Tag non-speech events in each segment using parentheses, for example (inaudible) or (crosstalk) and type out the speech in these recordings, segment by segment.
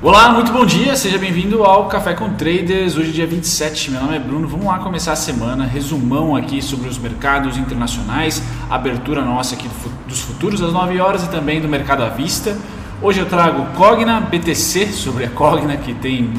Olá, muito bom dia, seja bem-vindo ao Café com Traders. Hoje, dia 27, meu nome é Bruno. Vamos lá começar a semana. Resumão aqui sobre os mercados internacionais, abertura nossa aqui dos futuros às 9 horas e também do mercado à vista. Hoje eu trago Cogna, BTC, sobre a Cogna que tem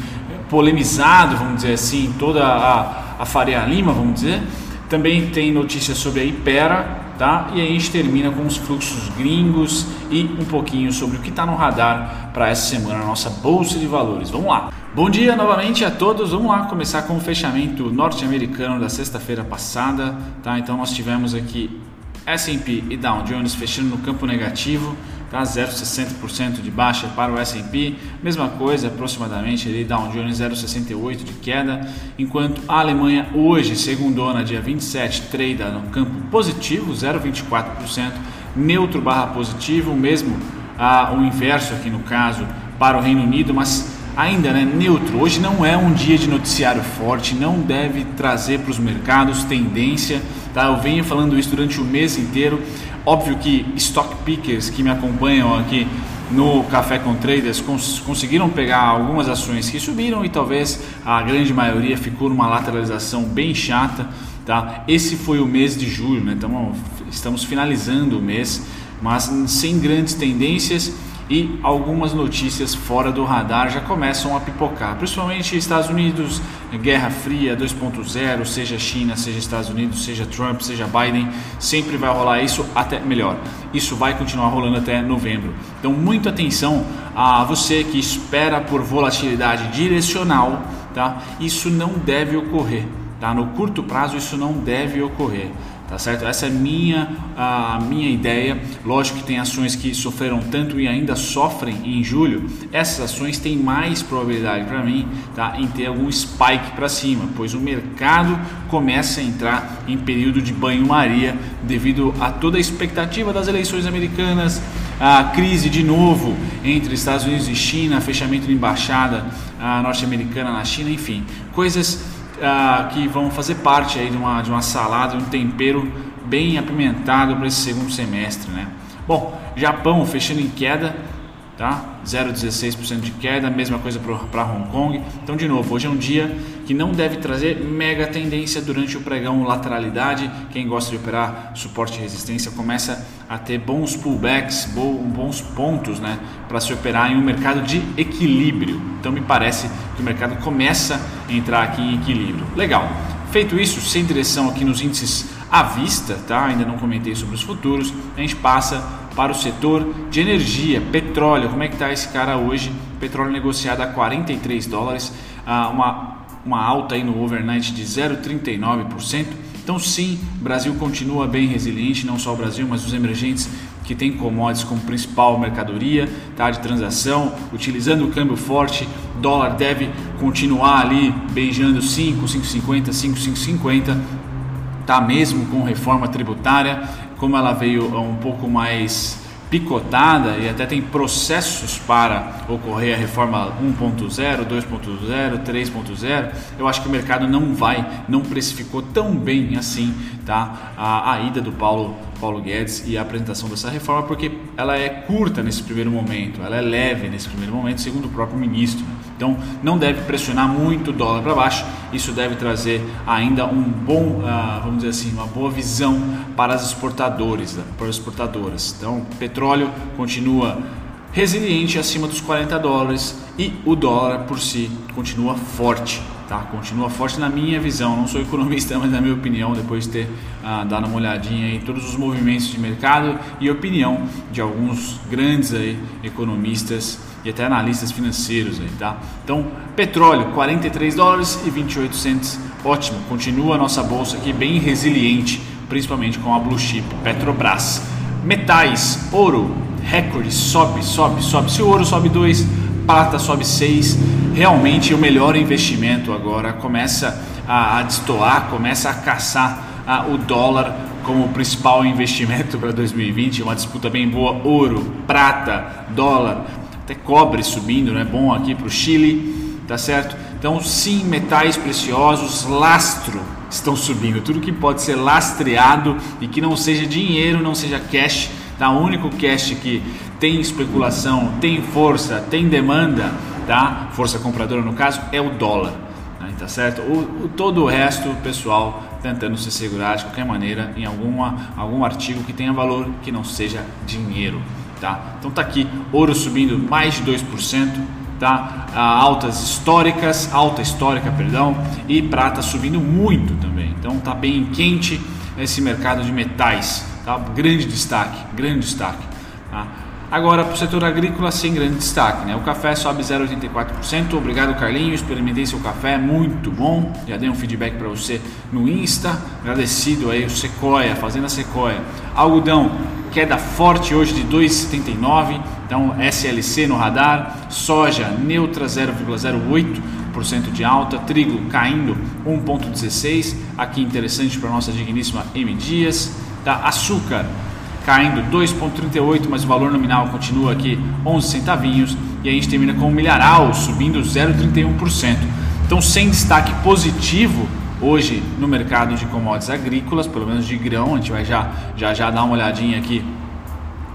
polemizado, vamos dizer assim, toda a, a Faria Lima, vamos dizer. Também tem notícias sobre a Ipera, tá? E aí a gente termina com os fluxos gringos e um pouquinho sobre o que está no radar para essa semana na nossa bolsa de valores. Vamos lá. Bom dia novamente a todos. Vamos lá começar com o fechamento norte-americano da sexta-feira passada, tá? Então nós tivemos aqui S&P e Dow Jones fechando no campo negativo tá? 0,60% de baixa para o S&P, mesma coisa aproximadamente ali Dow Jones 0,68 de queda, enquanto a Alemanha hoje, segundona, dia 27, trade no campo positivo, 0,24%, neutro barra positivo, mesmo ah, o inverso aqui no caso para o Reino Unido, mas ainda né, neutro. Hoje não é um dia de noticiário forte, não deve trazer para os mercados tendência. Tá? Eu venho falando isso durante o mês inteiro. Óbvio que stock pickers que me acompanham aqui no Café com Traders cons conseguiram pegar algumas ações que subiram e talvez a grande maioria ficou numa lateralização bem chata. Tá? Esse foi o mês de julho, né? então, estamos finalizando o mês, mas sem grandes tendências e algumas notícias fora do radar já começam a pipocar, principalmente Estados Unidos, Guerra Fria 2.0, seja China, seja Estados Unidos, seja Trump, seja Biden, sempre vai rolar isso até melhor. Isso vai continuar rolando até novembro. Então, muita atenção a você que espera por volatilidade direcional, tá? Isso não deve ocorrer, tá? No curto prazo isso não deve ocorrer tá certo? Essa é minha a minha ideia. Lógico que tem ações que sofreram tanto e ainda sofrem em julho. Essas ações têm mais probabilidade para mim, tá, em ter algum spike para cima, pois o mercado começa a entrar em período de banho-maria devido a toda a expectativa das eleições americanas, a crise de novo entre Estados Unidos e China, fechamento de embaixada norte-americana na China, enfim, coisas ah, que vão fazer parte aí de uma, de uma salada, de um tempero bem apimentado para esse segundo semestre. Né? Bom, Japão fechando em queda, tá? 0,16% de queda, mesma coisa para Hong Kong. Então, de novo, hoje é um dia que não deve trazer mega tendência durante o pregão lateralidade. Quem gosta de operar suporte e resistência começa a ter bons pullbacks, bons pontos né, para se operar em um mercado de equilíbrio. Então, me parece que o mercado começa a entrar aqui em equilíbrio. Legal. Feito isso, sem direção aqui nos índices à vista, tá? Ainda não comentei sobre os futuros. A gente passa para o setor de energia, petróleo. Como é que está esse cara hoje? Petróleo negociado a 43 dólares, uma, uma alta aí no overnight de 0,39%. Então sim, Brasil continua bem resiliente, não só o Brasil, mas os emergentes que têm commodities como principal mercadoria tá, de transação, utilizando o câmbio forte, dólar deve continuar ali beijando 5, 5,50, 5, 5,50, tá mesmo com reforma tributária, como ela veio um pouco mais picotada e até tem processos para ocorrer a reforma 1.0, 2.0, 3.0, eu acho que o mercado não vai, não precificou tão bem assim tá? a, a ida do Paulo, Paulo Guedes e a apresentação dessa reforma, porque ela é curta nesse primeiro momento, ela é leve nesse primeiro momento, segundo o próprio ministro. Então não deve pressionar muito o dólar para baixo, isso deve trazer ainda um bom, uh, vamos dizer assim, uma boa visão para as exportadores, para as exportadoras. Então, petróleo continua resiliente acima dos 40 dólares e o dólar por si continua forte. Tá? Continua forte na minha visão, não sou economista, (laughs) mas na minha opinião, depois de ter ah, dado uma olhadinha em todos os movimentos de mercado e opinião de alguns grandes aí, economistas e até analistas financeiros. Aí, tá? Então, petróleo, 43 dólares e 28 cents, ótimo, continua a nossa bolsa aqui bem resiliente, principalmente com a Blue Chip, Petrobras. Metais, ouro, recorde, sobe, sobe, sobe. Se o ouro sobe 2, prata sobe 6, realmente o melhor investimento agora começa a, a destoar, começa a caçar a, o dólar como principal (laughs) investimento para 2020, uma disputa bem boa, ouro, prata, dólar, até cobre subindo, né? Bom aqui para o Chile, tá certo? Então sim, metais preciosos, lastro estão subindo. Tudo que pode ser lastreado e que não seja dinheiro, não seja cash, tá? O único cash que tem especulação, tem força, tem demanda, tá? Força compradora no caso é o dólar, né? tá certo? O, o, todo o resto, pessoal, tentando se segurar de qualquer maneira em alguma, algum artigo que tenha valor que não seja dinheiro, tá? Então tá aqui ouro subindo mais de 2%, tá? altas históricas, alta histórica, perdão, e prata subindo muito também. Então tá bem quente esse mercado de metais, tá? Grande destaque, grande destaque. Tá? Agora, para o setor agrícola, sem grande destaque. Né? O café sobe 0,84%. Obrigado, Carlinho. Experimentei seu café, muito bom. Já dei um feedback para você no Insta. Agradecido aí, o Sequoia, Fazenda Sequoia. Algodão, queda forte hoje de 2,79. Então, SLC no radar. Soja, neutra 0,08% de alta. Trigo caindo 1,16%. Aqui interessante para nossa digníssima M Dias. Tá? Açúcar caindo 2,38, mas o valor nominal continua aqui 11 centavinhos. E a gente termina com o milharal subindo 0,31%. Então, sem destaque positivo hoje no mercado de commodities agrícolas, pelo menos de grão, a gente vai já já, já dar uma olhadinha aqui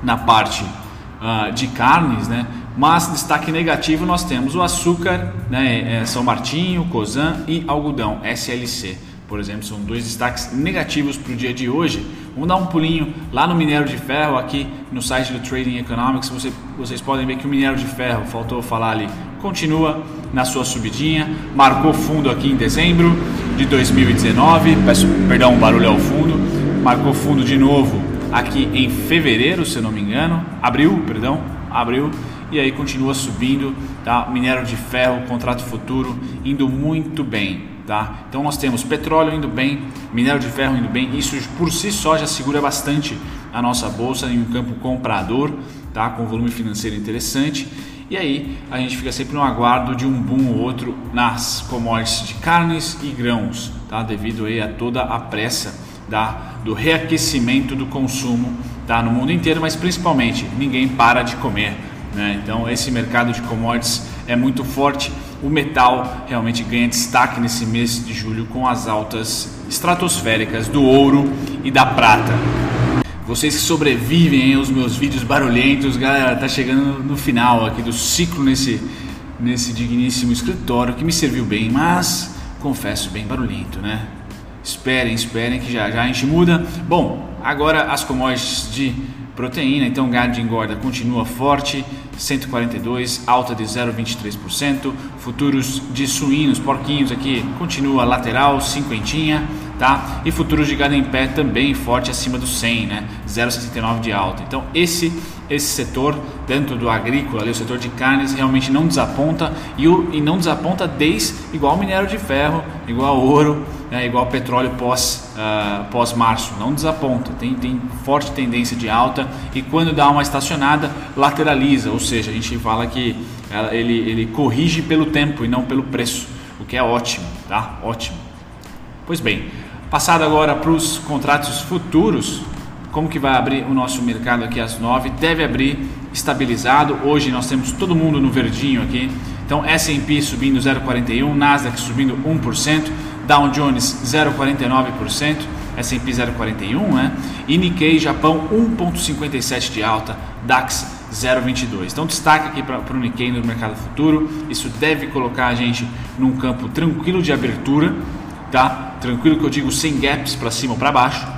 na parte uh, de carnes, né? Mas destaque negativo nós temos o açúcar, né? É São Martinho, Cosan e algodão, SLC por exemplo, são dois destaques negativos para o dia de hoje. Vamos dar um pulinho lá no minério de ferro, aqui no site do Trading Economics. Você, vocês podem ver que o minério de ferro, faltou falar ali, continua na sua subidinha, marcou fundo aqui em dezembro de 2019. Peço perdão, o barulho ao fundo. Marcou fundo de novo aqui em fevereiro, se eu não me engano, abril, perdão, abril e aí continua subindo, tá? Minério de ferro, contrato futuro indo muito bem. Tá? Então nós temos petróleo indo bem, minério de ferro indo bem, isso por si só já segura bastante a nossa bolsa em um campo comprador, tá? com volume financeiro interessante. E aí a gente fica sempre no aguardo de um boom ou outro nas commodities de carnes e grãos, tá? devido aí a toda a pressa da, do reaquecimento do consumo tá? no mundo inteiro, mas principalmente ninguém para de comer. Né? Então esse mercado de commodities é muito forte o metal realmente ganha destaque nesse mês de julho com as altas estratosféricas do ouro e da prata. Vocês que sobrevivem aos meus vídeos barulhentos, galera, tá chegando no final aqui do ciclo nesse, nesse digníssimo escritório que me serviu bem, mas confesso bem barulhento, né? Esperem, esperem que já já a gente muda. Bom, agora as commodities de proteína, então gado de engorda continua forte, 142, alta de 0,23%. Futuros de suínos, porquinhos aqui, continua lateral, cinquentinha, tá? E futuros de gado em pé também forte acima do 100, né? 0,69 de alta. Então esse esse setor dentro do agrícola, ali, o setor de carnes realmente não desaponta e, o, e não desaponta desde igual minério de ferro, igual ouro, né, igual petróleo pós, uh, pós março, não desaponta, tem, tem forte tendência de alta e quando dá uma estacionada lateraliza, ou seja, a gente fala que ele, ele corrige pelo tempo e não pelo preço, o que é ótimo, tá? Ótimo. Pois bem, passado agora para os contratos futuros, como que vai abrir o nosso mercado aqui às 9? Deve abrir estabilizado. Hoje nós temos todo mundo no verdinho aqui. Então S&P subindo 0,41, Nasdaq subindo 1%, Dow Jones 0,49%, S&P 0,41, né? E Nikkei Japão 1,57 de alta, DAX 0,22. Então destaque aqui para o Nikkei no mercado futuro. Isso deve colocar a gente num campo tranquilo de abertura, tá? Tranquilo que eu digo sem gaps para cima ou para baixo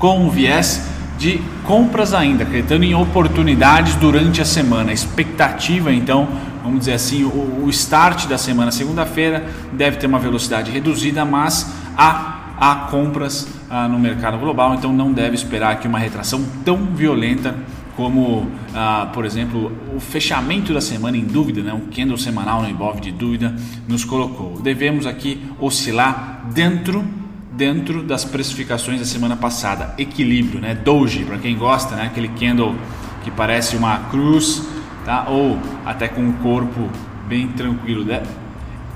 com um viés de compras ainda, acreditando em oportunidades durante a semana. Expectativa, então, vamos dizer assim, o, o start da semana, segunda-feira, deve ter uma velocidade reduzida, mas há, há compras ah, no mercado global, então não deve esperar aqui uma retração tão violenta como, ah, por exemplo, o fechamento da semana em dúvida, né? um candle semanal no Ibov de dúvida, nos colocou. Devemos aqui oscilar dentro dentro das precificações da semana passada. Equilíbrio, né? Doji, para quem gosta, né? Aquele candle que parece uma cruz, tá? Ou até com um corpo bem tranquilo, né?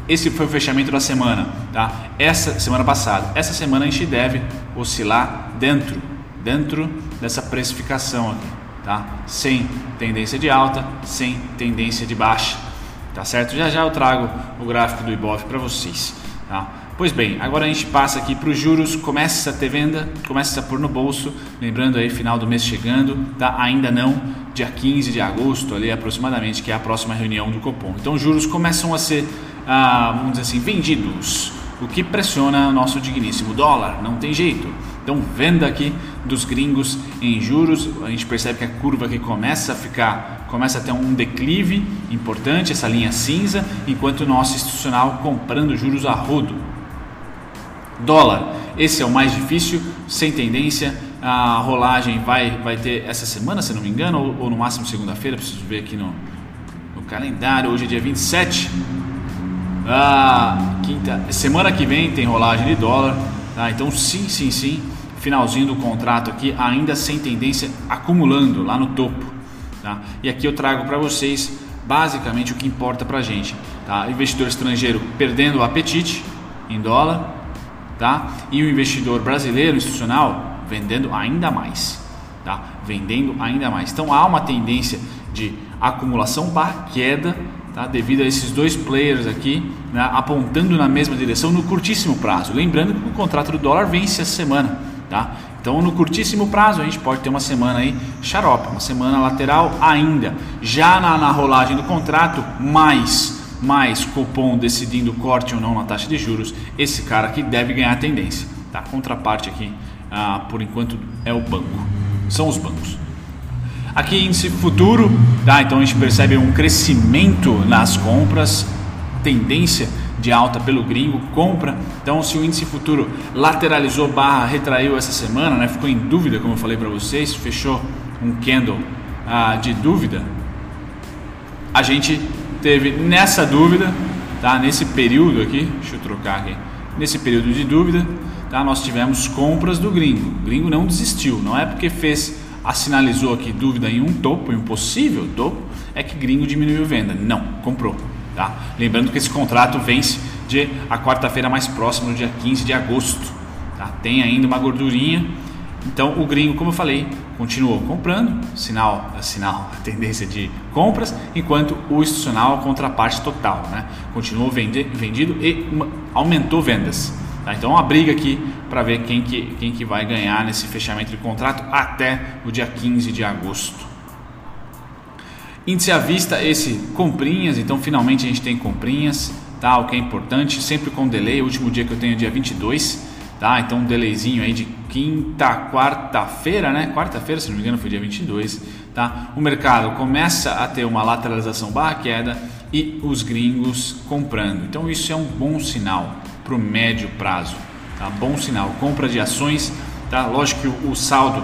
Esse foi o fechamento da semana, tá? Essa semana passada. Essa semana a gente deve oscilar dentro, dentro dessa precificação aqui, tá? Sem tendência de alta, sem tendência de baixa, tá certo? Já já eu trago o gráfico do Ibov para vocês. Tá? Pois bem, agora a gente passa aqui para os juros, começa a ter venda, começa a pôr no bolso, lembrando aí final do mês chegando, tá? ainda não, dia 15 de agosto ali aproximadamente, que é a próxima reunião do Copom. Então os juros começam a ser, ah, vamos dizer assim, vendidos, o que pressiona nosso digníssimo dólar, não tem jeito. Então venda aqui dos gringos em juros, a gente percebe que a curva aqui começa a ficar, começa a ter um declive importante, essa linha cinza, enquanto o nosso institucional comprando juros a rodo. Dólar, esse é o mais difícil, sem tendência. A rolagem vai, vai ter essa semana, se não me engano, ou, ou no máximo segunda-feira. Preciso ver aqui no, no calendário. Hoje é dia 27. Ah, quinta, semana que vem tem rolagem de dólar. Tá? Então, sim, sim, sim. Finalzinho do contrato aqui, ainda sem tendência, acumulando lá no topo. Tá? E aqui eu trago para vocês basicamente o que importa para a gente. Tá? Investidor estrangeiro perdendo o apetite em dólar tá? E o investidor brasileiro institucional vendendo ainda mais, tá? Vendendo ainda mais. Então há uma tendência de acumulação barra queda, tá? Devido a esses dois players aqui, né? apontando na mesma direção no curtíssimo prazo. Lembrando que o contrato do dólar vence essa semana, tá? Então, no curtíssimo prazo, a gente pode ter uma semana aí xarope, uma semana lateral ainda. Já na, na rolagem do contrato, mais mais Copom decidindo corte ou não na taxa de juros, esse cara aqui deve ganhar a tendência. Tá? A contraparte aqui, ah, por enquanto, é o banco. São os bancos. Aqui índice futuro, tá? então a gente percebe um crescimento nas compras, tendência de alta pelo gringo, compra. Então, se o índice futuro lateralizou barra retraiu essa semana, né? ficou em dúvida, como eu falei para vocês, fechou um candle ah, de dúvida, a gente teve nessa dúvida, tá? Nesse período aqui, deixa eu trocar aqui. Nesse período de dúvida, tá? Nós tivemos compras do gringo. O gringo não desistiu, não é porque fez, assinalizou aqui dúvida em um topo, em um possível topo, é que gringo diminuiu venda. Não, comprou, tá? Lembrando que esse contrato vence de a quarta-feira mais próxima, no dia 15 de agosto, tá? Tem ainda uma gordurinha. Então, o gringo, como eu falei, continuou comprando, sinal, sinal, (laughs) a tendência de compras, enquanto o institucional, a contraparte total, né? continuou vende, vendido e uma, aumentou vendas. Tá? Então, uma briga aqui para ver quem que, quem que vai ganhar nesse fechamento de contrato até o dia 15 de agosto. Índice à vista, esse comprinhas, então finalmente a gente tem comprinhas, tá? o que é importante, sempre com delay, o último dia que eu tenho é dia 22, tá? Então um delayzinho aí de quinta, quarta-feira, né? Quarta-feira, se não me engano, foi dia 22, tá? O mercado começa a ter uma lateralização barra queda e os gringos comprando. Então isso é um bom sinal para o médio prazo, tá? Bom sinal. Compra de ações, tá? Lógico que o, saldo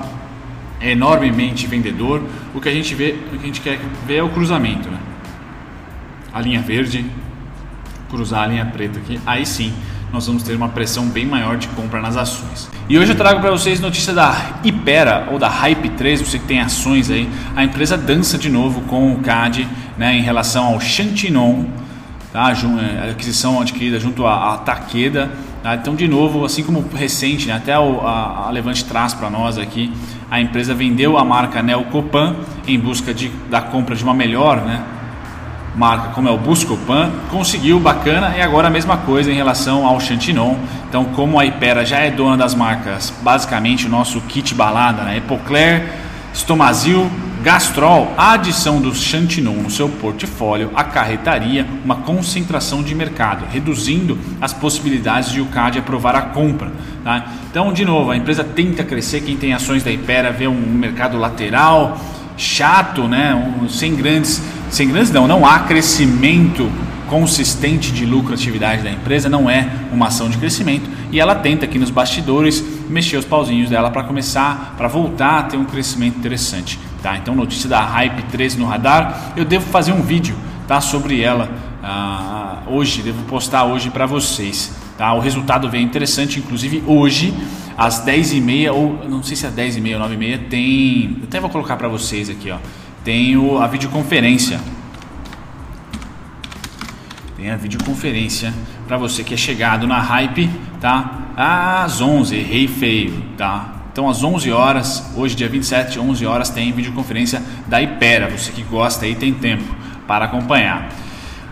é enormemente vendedor. O que a gente vê, o que a gente quer ver é o cruzamento, né? A linha verde cruzar a linha preta aqui, aí sim nós vamos ter uma pressão bem maior de compra nas ações. E hoje eu trago para vocês notícia da Ipera ou da Hype 3, você que tem ações aí. A empresa dança de novo com o CAD né, em relação ao Chantinon, tá? É, aquisição adquirida junto à, à Takeda. Tá? Então, de novo, assim como recente, né, até o, a, a, Levante traz para nós aqui, a empresa vendeu a marca Neocopan em busca de, da compra de uma melhor, né? marca como é o Buscopan, conseguiu bacana e agora a mesma coisa em relação ao Chantinon. Então, como a Ipera já é dona das marcas, basicamente o nosso kit balada, né? Epocler, Stomazil, Gastrol, a adição do Chantinon no seu portfólio acarretaria uma concentração de mercado, reduzindo as possibilidades de o CAD aprovar a compra. Tá? Então, de novo, a empresa tenta crescer, quem tem ações da Ipera vê um mercado lateral, chato, né? Um, sem grandes sem grandes não, não há crescimento consistente de lucratividade da empresa, não é uma ação de crescimento e ela tenta aqui nos bastidores mexer os pauzinhos dela para começar, para voltar a ter um crescimento interessante. Tá? Então, notícia da Hype 13 no radar, eu devo fazer um vídeo tá, sobre ela ah, hoje, devo postar hoje para vocês. Tá? O resultado vem interessante, inclusive hoje, às 10h30, ou não sei se é 10h30 ou 9h30, tem. Eu até vou colocar para vocês aqui, ó tem o, a videoconferência. Tem a videoconferência para você que é chegado na hype, tá? Às 11, errei feio, tá? Então às 11 horas, hoje dia 27, 11 horas tem videoconferência da Ipera. Você que gosta aí tem tempo para acompanhar.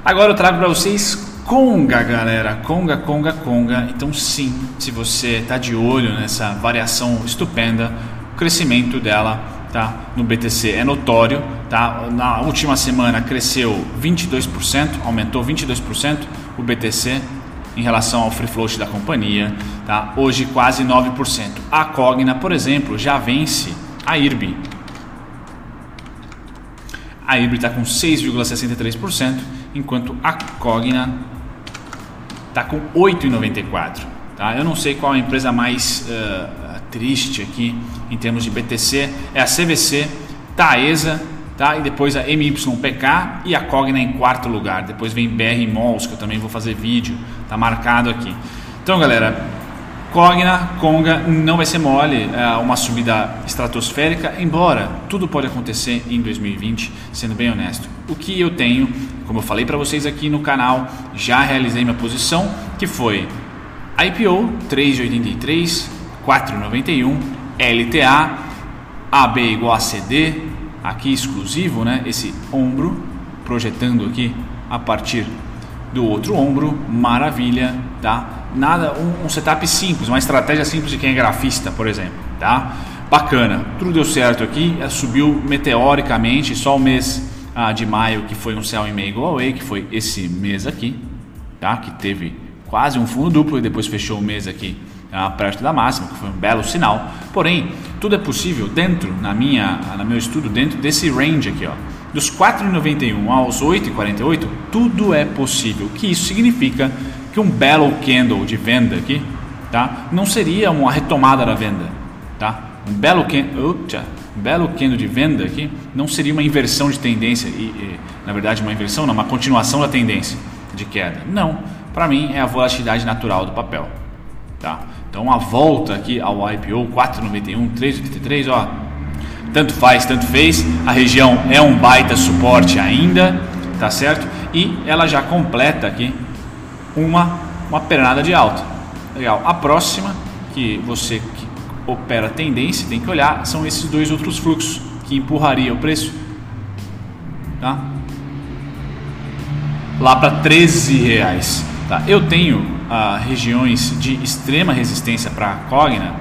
Agora eu trago para vocês Conga, galera, Conga, Conga, Conga. Então sim, se você está de olho nessa variação estupenda, o crescimento dela tá, no BTC é notório. Tá? Na última semana cresceu 22%, aumentou 22% o BTC em relação ao free float da companhia. Tá? Hoje quase 9%. A Cogna, por exemplo, já vence a IRB. A IRB está com 6,63%, enquanto a Cogna está com 8,94%. Tá? Eu não sei qual a empresa mais uh, triste aqui em termos de BTC. É a CVC, Taesa tá? e depois a MYPK e a Cogna em quarto lugar. Depois vem BR Malls, que eu também vou fazer vídeo, tá marcado aqui. Então, galera, Cogna, Conga não vai ser mole, é uma subida estratosférica, embora tudo pode acontecer em 2020, sendo bem honesto. O que eu tenho, como eu falei para vocês aqui no canal, já realizei minha posição, que foi IPO 3,83, 4,91, LTA, AB igual a CD, aqui exclusivo, né? Esse ombro projetando aqui a partir do outro ombro, maravilha, tá? Nada, um, um, setup simples, uma estratégia simples de quem é grafista, por exemplo, tá? Bacana, tudo deu certo aqui, é, subiu meteoricamente, só o mês ah, de maio que foi um céu e meio away, que foi esse mês aqui, tá? Que teve quase um fundo duplo e depois fechou o mês aqui ah, perto da máxima, que foi um belo sinal. Porém, tudo é possível dentro, na minha, no meu estudo, dentro desse range aqui, ó, dos 4,91 aos 8,48, tudo é possível. Que isso significa? Que um belo candle de venda aqui, tá? Não seria uma retomada da venda, tá? Um belo candle, belo candle de venda aqui não seria uma inversão de tendência e, e na verdade uma inversão, não, uma continuação da tendência de queda. Não, para mim é a volatilidade natural do papel, tá? Então a volta aqui ao IPO 491, 383, ó, tanto faz, tanto fez. A região é um baita suporte ainda, tá certo? E ela já completa aqui uma uma pernada de alta. Legal. A próxima que você que opera tendência tem que olhar são esses dois outros fluxos que empurraria o preço, tá? Lá para 13 reais. Tá? Eu tenho ah, regiões de extrema resistência para a Cogna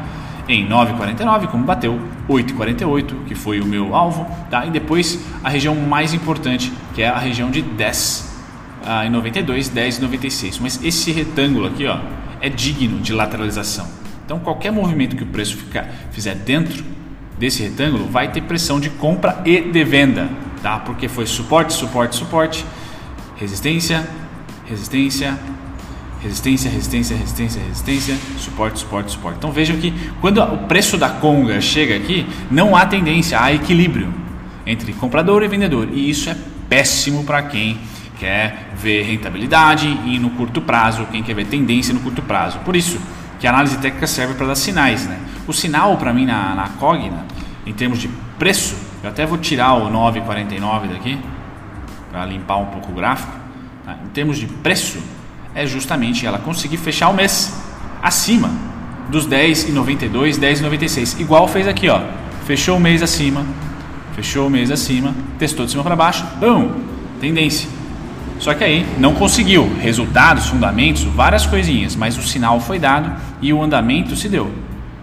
em 9,49, como bateu 8,48, que foi o meu alvo, tá? e depois a região mais importante, que é a região de 10 ah, em 92, 10 e 96. Mas esse retângulo aqui ó, é digno de lateralização. Então qualquer movimento que o preço ficar, fizer dentro desse retângulo vai ter pressão de compra e de venda, tá? porque foi suporte, suporte, suporte, resistência, resistência, resistência, resistência, resistência, resistência, suporte, suporte, suporte. Então vejam que quando o preço da conga chega aqui, não há tendência, há equilíbrio entre comprador e vendedor. E isso é péssimo para quem quer ver rentabilidade e no curto prazo, quem quer ver tendência no curto prazo. Por isso que a análise técnica serve para dar sinais. Né? O sinal para mim na, na Cogna, em termos de preço, eu até vou tirar o 9,49 daqui para limpar um pouco o gráfico. Tá? Em termos de preço, é justamente ela conseguir fechar o mês acima dos 10,92, 10,96. Igual fez aqui, ó. Fechou o mês acima, fechou o mês acima, testou de cima para baixo, bum, tendência. Só que aí não conseguiu resultados, fundamentos, várias coisinhas, mas o sinal foi dado e o andamento se deu,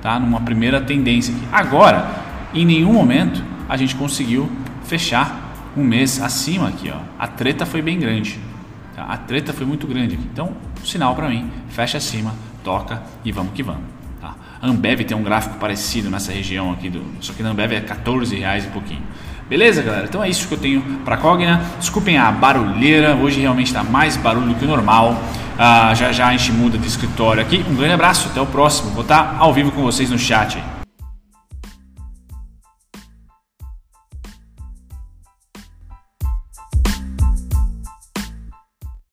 tá? Numa primeira tendência aqui. Agora, em nenhum momento a gente conseguiu fechar um mês acima aqui, ó. A treta foi bem grande. Tá? A treta foi muito grande. Então, sinal para mim, fecha acima, toca e vamos que vamos. Tá? A Ambev tem um gráfico parecido nessa região aqui, do, só que na Ambev é 14 reais e pouquinho. Beleza, galera? Então é isso que eu tenho para Cogna. Desculpem a barulheira, hoje realmente está mais barulho que o normal. Ah, já já a gente muda de escritório aqui. Um grande abraço, até o próximo. Vou estar ao vivo com vocês no chat.